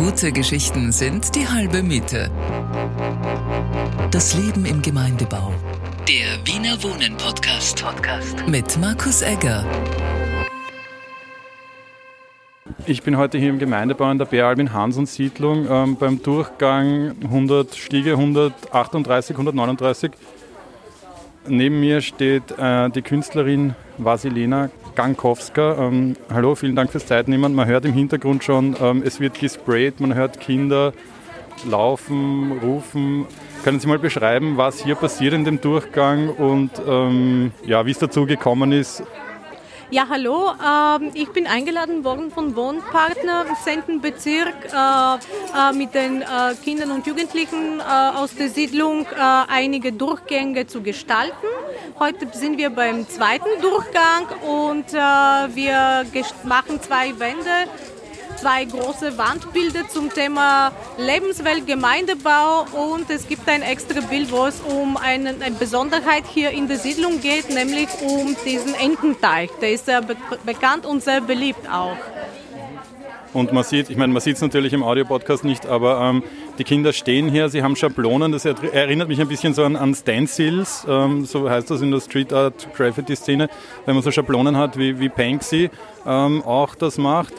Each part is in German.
Gute Geschichten sind die halbe Miete. Das Leben im Gemeindebau. Der Wiener Wohnen Podcast. Podcast. Mit Markus Egger. Ich bin heute hier im Gemeindebau in der Bär Albin Hansen Siedlung ähm, beim Durchgang 100 Stiege 138, 139. Neben mir steht äh, die Künstlerin Vasilena Gankowska. Ähm, hallo, vielen Dank fürs Zeitnehmen. Man hört im Hintergrund schon, ähm, es wird gesprayt, man hört Kinder laufen, rufen. Können Sie mal beschreiben, was hier passiert in dem Durchgang und ähm, ja, wie es dazu gekommen ist? Ja, hallo. Ähm, ich bin eingeladen worden von Wohnpartner im 10. Bezirk äh, äh, mit den äh, Kindern und Jugendlichen aus der Siedlung einige Durchgänge zu gestalten. Heute sind wir beim zweiten Durchgang und wir machen zwei Wände zwei große Wandbilder zum Thema Lebenswelt, Gemeindebau und es gibt ein extra Bild, wo es um eine, eine Besonderheit hier in der Siedlung geht, nämlich um diesen Ententeich. Der ist sehr be bekannt und sehr beliebt auch. Und man sieht, ich meine, man sieht es natürlich im Audiopodcast nicht, aber ähm, die Kinder stehen hier, sie haben Schablonen, das erinnert mich ein bisschen so an, an Stencils, ähm, so heißt das in der Street Art Graffiti Szene, wenn man so Schablonen hat wie, wie Banksy ähm, auch das macht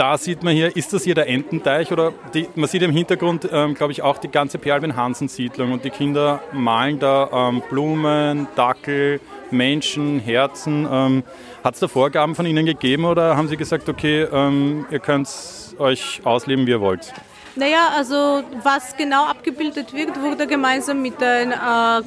da sieht man hier, ist das hier der Ententeich oder die, man sieht im Hintergrund, ähm, glaube ich, auch die ganze Perlwin Hansen Siedlung und die Kinder malen da ähm, Blumen, Dackel, Menschen, Herzen. Ähm, Hat es da Vorgaben von Ihnen gegeben oder haben Sie gesagt, okay, ähm, ihr könnt euch ausleben, wie ihr wollt? Naja, also was genau abgebildet wird, wurde gemeinsam mit den äh,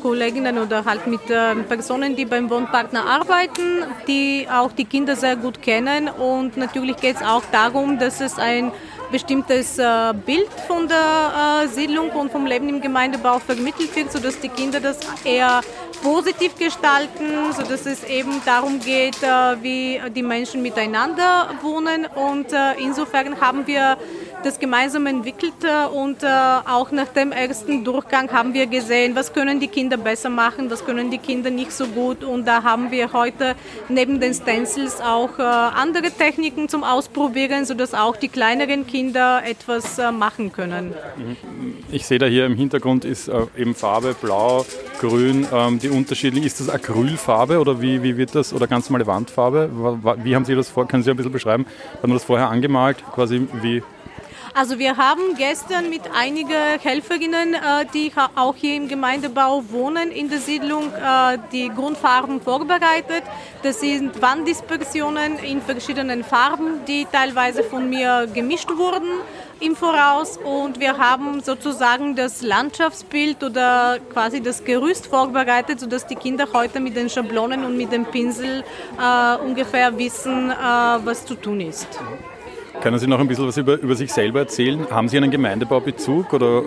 Kolleginnen oder halt mit äh, Personen, die beim Wohnpartner arbeiten, die auch die Kinder sehr gut kennen. Und natürlich geht es auch darum, dass es ein bestimmtes äh, Bild von der äh, Siedlung und vom Leben im Gemeindebau vermittelt wird, sodass die Kinder das eher positiv gestalten, sodass es eben darum geht, äh, wie die Menschen miteinander wohnen. Und äh, insofern haben wir das gemeinsam entwickelt und äh, auch nach dem ersten Durchgang haben wir gesehen, was können die Kinder besser machen, was können die Kinder nicht so gut und da haben wir heute neben den Stencils auch äh, andere Techniken zum Ausprobieren, sodass auch die kleineren Kinder etwas äh, machen können. Ich sehe da hier im Hintergrund ist eben Farbe blau, grün, ähm, die unterschiedlichen, ist das Acrylfarbe oder wie, wie wird das, oder ganz normale Wandfarbe? Wie haben Sie das vor, können Sie ein bisschen beschreiben? Haben Sie das vorher angemalt, quasi wie also wir haben gestern mit einigen Helferinnen, äh, die auch hier im Gemeindebau wohnen, in der Siedlung äh, die Grundfarben vorbereitet. Das sind Wanddispersionen in verschiedenen Farben, die teilweise von mir gemischt wurden im Voraus und wir haben sozusagen das Landschaftsbild oder quasi das Gerüst vorbereitet, sodass die Kinder heute mit den Schablonen und mit dem Pinsel äh, ungefähr wissen, äh, was zu tun ist. Können Sie noch ein bisschen was über, über sich selber erzählen? Haben Sie einen Gemeindebaubezug oder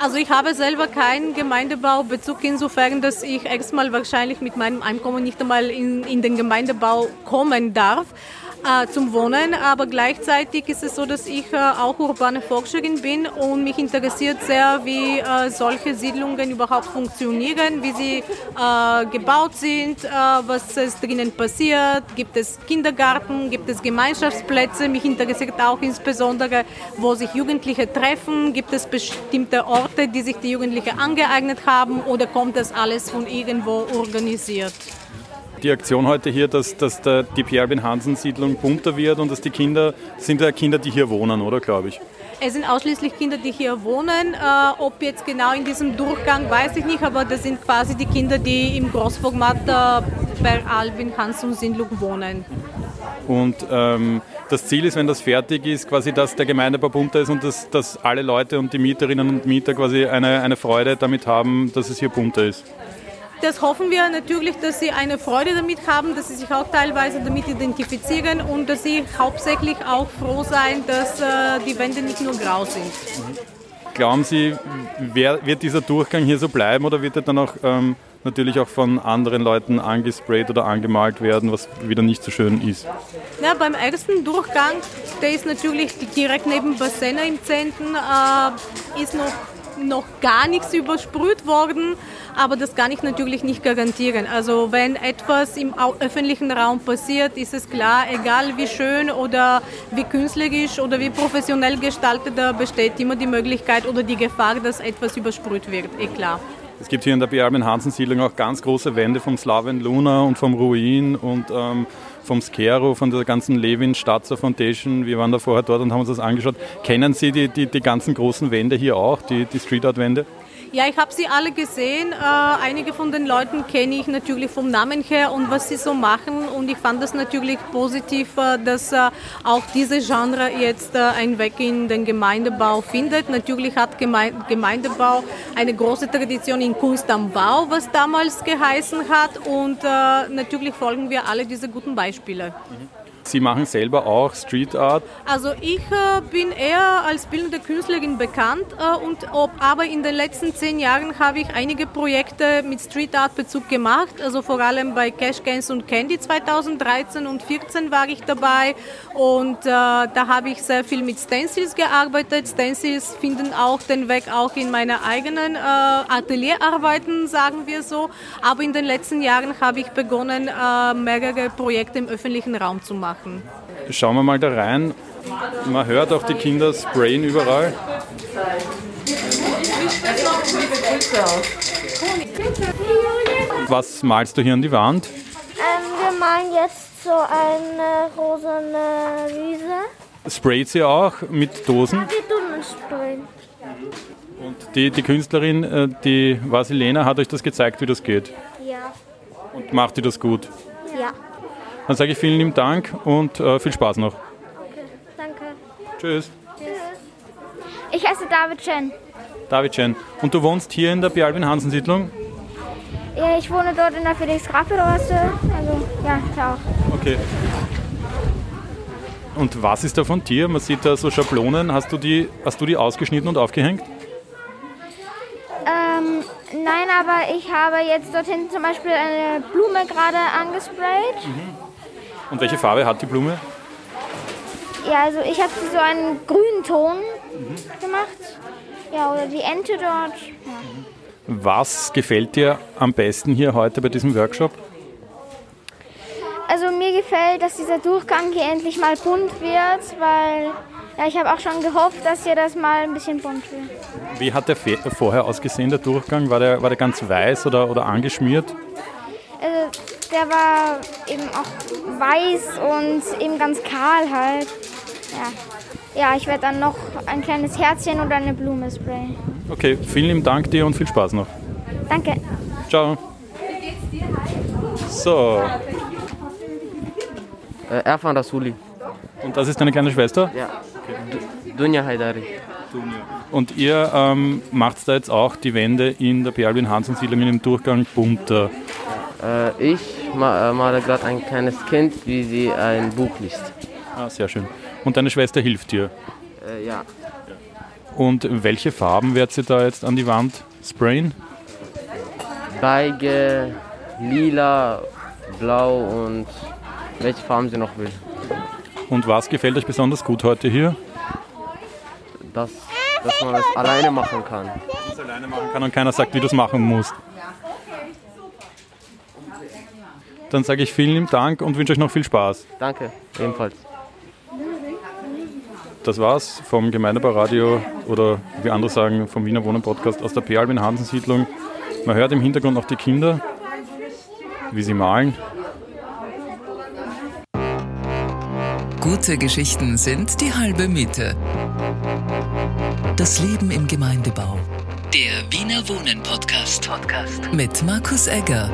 also ich habe selber keinen Gemeindebaubezug insofern, dass ich erstmal wahrscheinlich mit meinem Einkommen nicht einmal in, in den Gemeindebau kommen darf äh, zum Wohnen, aber gleichzeitig ist es so, dass ich äh, auch urbane Forscherin bin und mich interessiert sehr, wie äh, solche Siedlungen überhaupt funktionieren, wie sie äh, gebaut sind, äh, was es drinnen passiert, gibt es Kindergarten, gibt es Gemeinschaftsplätze, mich interessiert auch insbesondere, wo sich Jugendliche treffen, gibt es bestimmte Orte, die sich die Jugendlichen angeeignet haben oder kommt das alles von irgendwo organisiert? Die Aktion heute hier, dass, dass der, die Pierre Hansen Siedlung bunter wird und dass die Kinder, sind ja Kinder, die hier wohnen, oder glaube ich? Es sind ausschließlich Kinder, die hier wohnen. Äh, ob jetzt genau in diesem Durchgang, weiß ich nicht, aber das sind quasi die Kinder, die im Großformat äh, bei Albin Hansen Siedlung wohnen. Und ähm, das Ziel ist, wenn das fertig ist, quasi, dass der Gemeindebau bunter ist und dass, dass alle Leute und die Mieterinnen und Mieter quasi eine, eine Freude damit haben, dass es hier bunter ist. Das hoffen wir natürlich, dass sie eine Freude damit haben, dass sie sich auch teilweise damit identifizieren und dass sie hauptsächlich auch froh sein, dass äh, die Wände nicht nur grau sind. Glauben Sie, wird dieser Durchgang hier so bleiben oder wird er dann auch ähm, natürlich auch von anderen Leuten angesprayt oder angemalt werden, was wieder nicht so schön ist? Ja, beim ersten Durchgang, der ist natürlich direkt neben Bassena im Zentrum, äh, ist noch noch gar nichts übersprüht worden. aber das kann ich natürlich nicht garantieren. Also wenn etwas im öffentlichen Raum passiert, ist es klar, egal wie schön oder wie künstlerisch oder wie professionell gestaltet, da besteht immer die Möglichkeit oder die Gefahr, dass etwas übersprüht wird, eh klar. Es gibt hier in der Bealben Hansen Siedlung auch ganz große Wände vom Slaven Luna und vom Ruin und ähm, vom Skero, von der ganzen Levin Stadzer Foundation. Wir waren da vorher dort und haben uns das angeschaut. Kennen Sie die, die, die ganzen großen Wände hier auch, die, die Street Art Wände? Ja, ich habe sie alle gesehen. Äh, einige von den Leuten kenne ich natürlich vom Namen her und was sie so machen. Und ich fand das natürlich positiv, äh, dass äh, auch diese Genre jetzt äh, einen Weg in den Gemeindebau findet. Natürlich hat Geme Gemeindebau eine große Tradition in Kunst am Bau, was damals geheißen hat. Und äh, natürlich folgen wir alle diese guten Beispiele. Mhm. Sie machen selber auch Street Art? Also ich äh, bin eher als bildende Künstlerin bekannt äh, und ob, aber in den letzten zehn Jahren habe ich einige Projekte mit Street Art Bezug gemacht. Also vor allem bei Cash Games und Candy 2013 und 2014 war ich dabei und äh, da habe ich sehr viel mit Stencils gearbeitet. Stencils finden auch den Weg auch in meine eigenen äh, Atelierarbeiten, sagen wir so. Aber in den letzten Jahren habe ich begonnen, äh, mehrere Projekte im öffentlichen Raum zu machen machen. Schauen wir mal da rein. Man hört auch die Kinder sprayen überall. Was malst du hier an die Wand? Ähm, wir malen jetzt so eine rosane Wiese. Sprayt sie auch mit Dosen? Ja, wir tun sprayen. Und die, die Künstlerin, äh, die Vasilena, hat euch das gezeigt, wie das geht? Ja. Und macht ihr das gut? Dann sage ich vielen lieben Dank und äh, viel Spaß noch. Okay, danke. Tschüss. Tschüss. Ich heiße David Chen. David Chen. Und du wohnst hier in der Bialbin Hansen Siedlung? Ja, ich wohne dort in der felix grafe Also, ja, da auch. Okay. Und was ist da von dir? Man sieht da so Schablonen. Hast du die, hast du die ausgeschnitten und aufgehängt? Nein, aber ich habe jetzt dorthin zum Beispiel eine Blume gerade angesprayt. Mhm. Und welche Farbe hat die Blume? Ja, also ich habe so einen grünen Ton mhm. gemacht. Ja, oder die Ente dort. Ja. Was gefällt dir am besten hier heute bei diesem Workshop? Also mir gefällt, dass dieser Durchgang hier endlich mal bunt wird, weil ja, ich habe auch schon gehofft, dass hier das mal ein bisschen bunt wird. Wie hat der vorher ausgesehen, der Durchgang? War der, war der ganz weiß oder, oder angeschmiert? Also der war eben auch weiß und eben ganz kahl halt. Ja, ja ich werde dann noch ein kleines Herzchen oder eine Blume sprayen. Okay, vielen lieben Dank dir und viel Spaß noch. Danke. Ciao. So. Äh, Erfan Rasuli. Und das ist deine kleine Schwester? Ja. Dunja Haidari. Und ihr ähm, macht da jetzt auch die Wände in der Perlwin Hansen Siedlung in dem Durchgang bunter. Äh, ich ma äh, male gerade ein kleines Kind, wie sie ein Buch liest. Ah, sehr schön. Und deine Schwester hilft dir? Äh, ja. Und welche Farben wird sie da jetzt an die Wand sprayen? Beige, lila, blau und welche Farben sie noch will. Und was gefällt euch besonders gut heute hier? Dass, dass man es alleine machen kann. Dass man es alleine machen kann und keiner sagt, wie du es machen musst. Dann sage ich vielen Dank und wünsche euch noch viel Spaß. Danke, ebenfalls. Das war's vom Gemeindebau-Radio oder wie andere sagen, vom Wiener Wohnen Podcast aus der P. Albin Hansen Siedlung. Man hört im Hintergrund noch die Kinder, wie sie malen. Gute Geschichten sind die halbe Miete. Das Leben im Gemeindebau. Der Wiener Wohnen Podcast. Podcast. Mit Markus Egger.